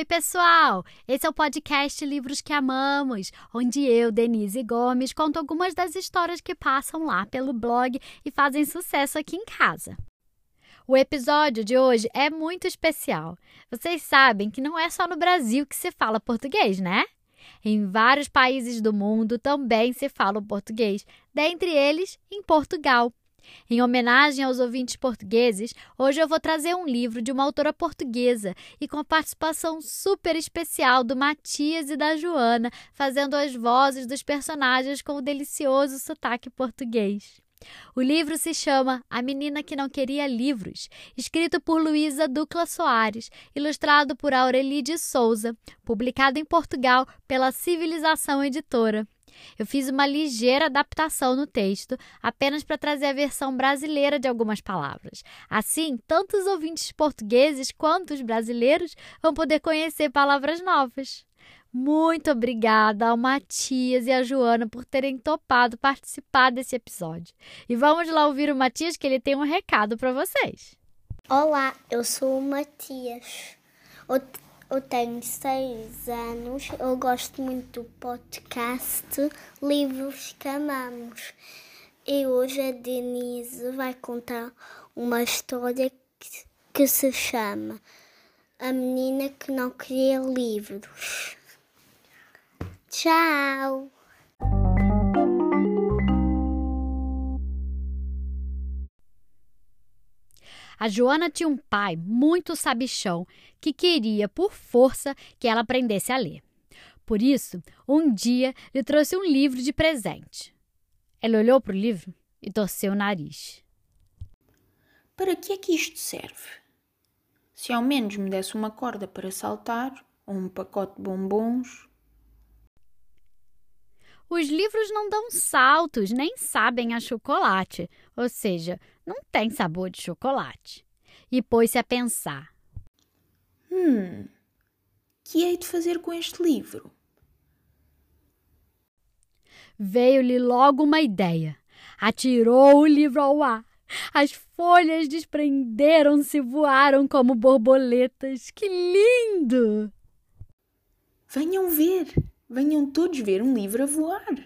Oi, pessoal! Esse é o podcast Livros que Amamos, onde eu, Denise Gomes, conto algumas das histórias que passam lá pelo blog e fazem sucesso aqui em casa. O episódio de hoje é muito especial. Vocês sabem que não é só no Brasil que se fala português, né? Em vários países do mundo também se fala o português, dentre eles em Portugal. Em homenagem aos ouvintes portugueses, hoje eu vou trazer um livro de uma autora portuguesa e com a participação super especial do Matias e da Joana, fazendo as vozes dos personagens com o delicioso sotaque português. O livro se chama A Menina que Não Queria Livros, escrito por Luísa Ducla Soares, ilustrado por Aureli de Souza, publicado em Portugal pela Civilização Editora. Eu fiz uma ligeira adaptação no texto, apenas para trazer a versão brasileira de algumas palavras. Assim, tanto os ouvintes portugueses quanto os brasileiros vão poder conhecer palavras novas. Muito obrigada ao Matias e à Joana por terem topado participar desse episódio. E vamos lá ouvir o Matias, que ele tem um recado para vocês. Olá, eu sou o Matias. Eu tenho seis anos, eu gosto muito do podcast Livros que Amamos. E hoje a Denise vai contar uma história que, que se chama A Menina que Não Queria Livros. Tchau! A Joana tinha um pai muito sabichão que queria, por força, que ela aprendesse a ler. Por isso, um dia lhe trouxe um livro de presente. Ela olhou para o livro e torceu o nariz. Para que é que isto serve? Se ao menos me desse uma corda para saltar ou um pacote de bombons. Os livros não dão saltos, nem sabem a chocolate, ou seja, não tem sabor de chocolate. E pôs-se a pensar: Hum, que hei de fazer com este livro? Veio-lhe logo uma ideia. Atirou o livro ao ar. As folhas desprenderam-se e voaram como borboletas. Que lindo! Venham ver! Venham todos ver um livro a voar.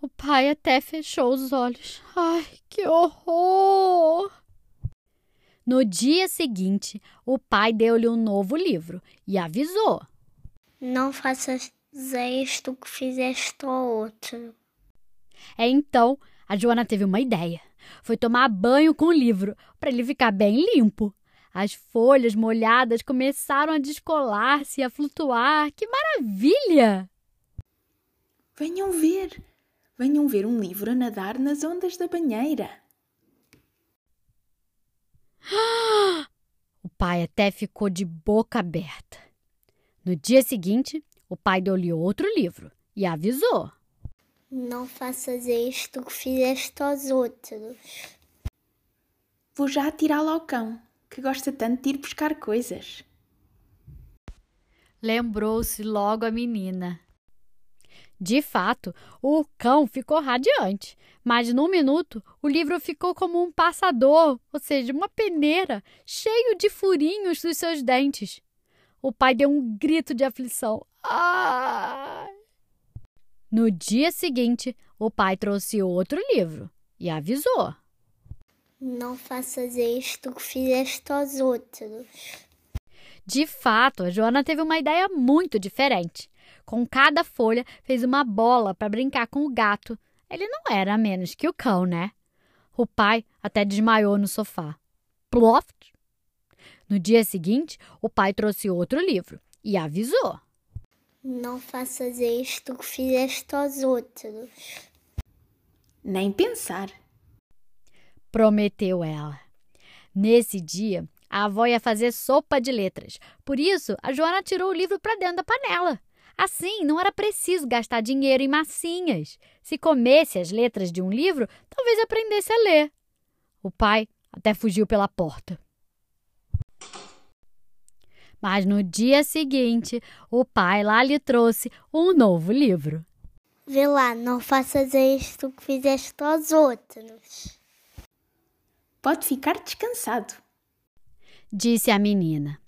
O pai até fechou os olhos. Ai, que horror! No dia seguinte, o pai deu-lhe um novo livro e avisou: Não faças isto que fizeste ao outro. É então a Joana teve uma ideia. Foi tomar banho com o livro para ele ficar bem limpo. As folhas molhadas começaram a descolar-se e a flutuar. Que maravilha! Venham ver! Venham ver um livro a nadar nas ondas da banheira. O pai até ficou de boca aberta. No dia seguinte, o pai deu-lhe outro livro e avisou: Não faças isto que fizeste aos outros. Vou já atirá-lo ao cão que gosta tanto de ir buscar coisas. Lembrou-se logo a menina. De fato, o cão ficou radiante, mas num minuto o livro ficou como um passador, ou seja, uma peneira, cheio de furinhos dos seus dentes. O pai deu um grito de aflição. Ah! No dia seguinte, o pai trouxe outro livro e avisou. Não faças isto que fizeste aos outros. De fato, a Joana teve uma ideia muito diferente. Com cada folha, fez uma bola para brincar com o gato. Ele não era menos que o cão, né? O pai até desmaiou no sofá. Ploft! No dia seguinte, o pai trouxe outro livro e avisou: Não faças isto que fizeste aos outros. Nem pensar prometeu ela. Nesse dia, a avó ia fazer sopa de letras. Por isso, a Joana tirou o livro para dentro da panela. Assim, não era preciso gastar dinheiro em massinhas. Se comesse as letras de um livro, talvez aprendesse a ler. O pai até fugiu pela porta. Mas no dia seguinte, o pai lá lhe trouxe um novo livro. Vê lá, não faças isto que fizeste aos outros. Pode ficar descansado, disse a menina.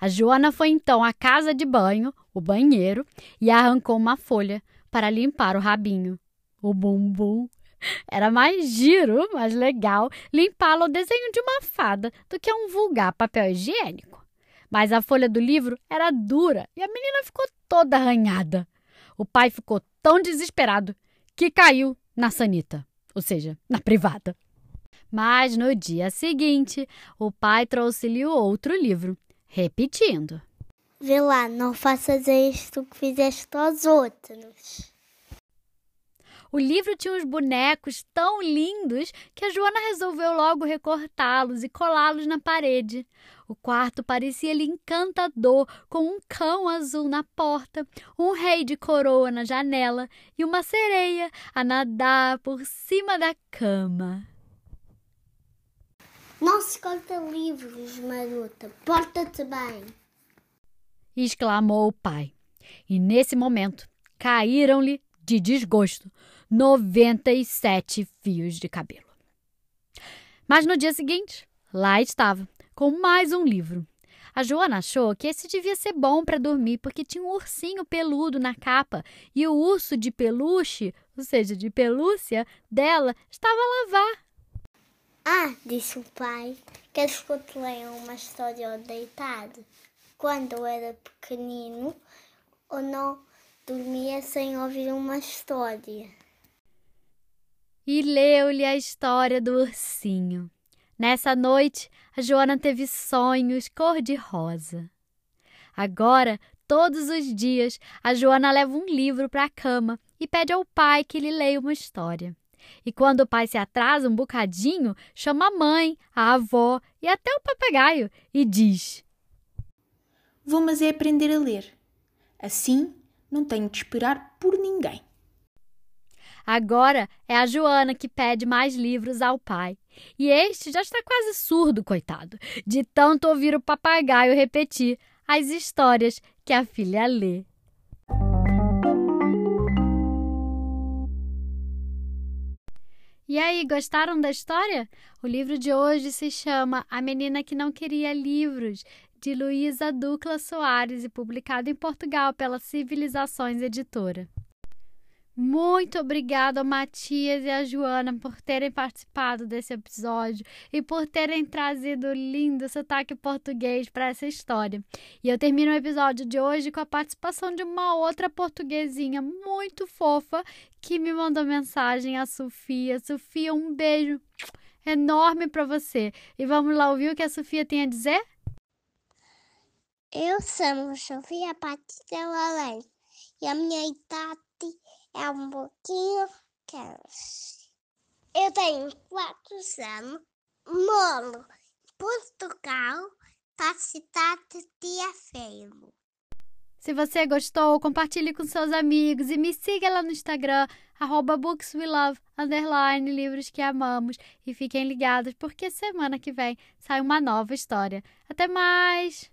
A Joana foi então à casa de banho, o banheiro, e arrancou uma folha para limpar o rabinho. O bumbum. Era mais giro, mais legal limpá-lo ao desenho de uma fada do que a um vulgar papel higiênico. Mas a folha do livro era dura e a menina ficou toda arranhada. O pai ficou tão desesperado que caiu na sanita, ou seja, na privada. Mas no dia seguinte, o pai trouxe-lhe outro livro, repetindo: Vê lá, não faças isto que fizeste aos outros. O livro tinha uns bonecos tão lindos que a Joana resolveu logo recortá-los e colá-los na parede. O quarto parecia-lhe encantador, com um cão azul na porta, um rei de coroa na janela e uma sereia a nadar por cima da cama. Não se corta livros, marota. Porta-te bem. exclamou o pai. E nesse momento caíram-lhe, de desgosto, 97 fios de cabelo. Mas no dia seguinte, lá estava, com mais um livro. A Joana achou que esse devia ser bom para dormir porque tinha um ursinho peludo na capa e o urso de peluche, ou seja, de pelúcia, dela estava a lavar. Ah, disse o pai, queres que eu te leia uma história ao deitado? Quando eu era pequenino, eu não dormia sem ouvir uma história. E leu-lhe a história do ursinho. Nessa noite, a Joana teve sonhos cor-de-rosa. Agora, todos os dias, a Joana leva um livro para a cama e pede ao pai que lhe leia uma história. E quando o pai se atrasa um bocadinho, chama a mãe, a avó e até o papagaio e diz: Vou, mas é aprender a ler. Assim, não tenho de esperar por ninguém. Agora é a Joana que pede mais livros ao pai. E este já está quase surdo, coitado, de tanto ouvir o papagaio repetir as histórias que a filha lê. E aí, gostaram da história? O livro de hoje se chama A Menina que Não Queria Livros, de Luísa Ducla Soares e publicado em Portugal pela Civilizações Editora. Muito obrigada ao Matias e a Joana por terem participado desse episódio e por terem trazido lindo sotaque português para essa história. E eu termino o episódio de hoje com a participação de uma outra portuguesinha muito fofa que me mandou mensagem, a Sofia. Sofia, um beijo enorme para você. E vamos lá ouvir o que a Sofia tem a dizer? Eu sou Sofia Patrícia Lalém e a minha idade é um pouquinho quente. Eu tenho quatro anos, moro em Portugal, para a cidade de Aveiro. Se você gostou, compartilhe com seus amigos e me siga lá no Instagram, arroba bookswelove, underline, livros que amamos. E fiquem ligados, porque semana que vem sai uma nova história. Até mais!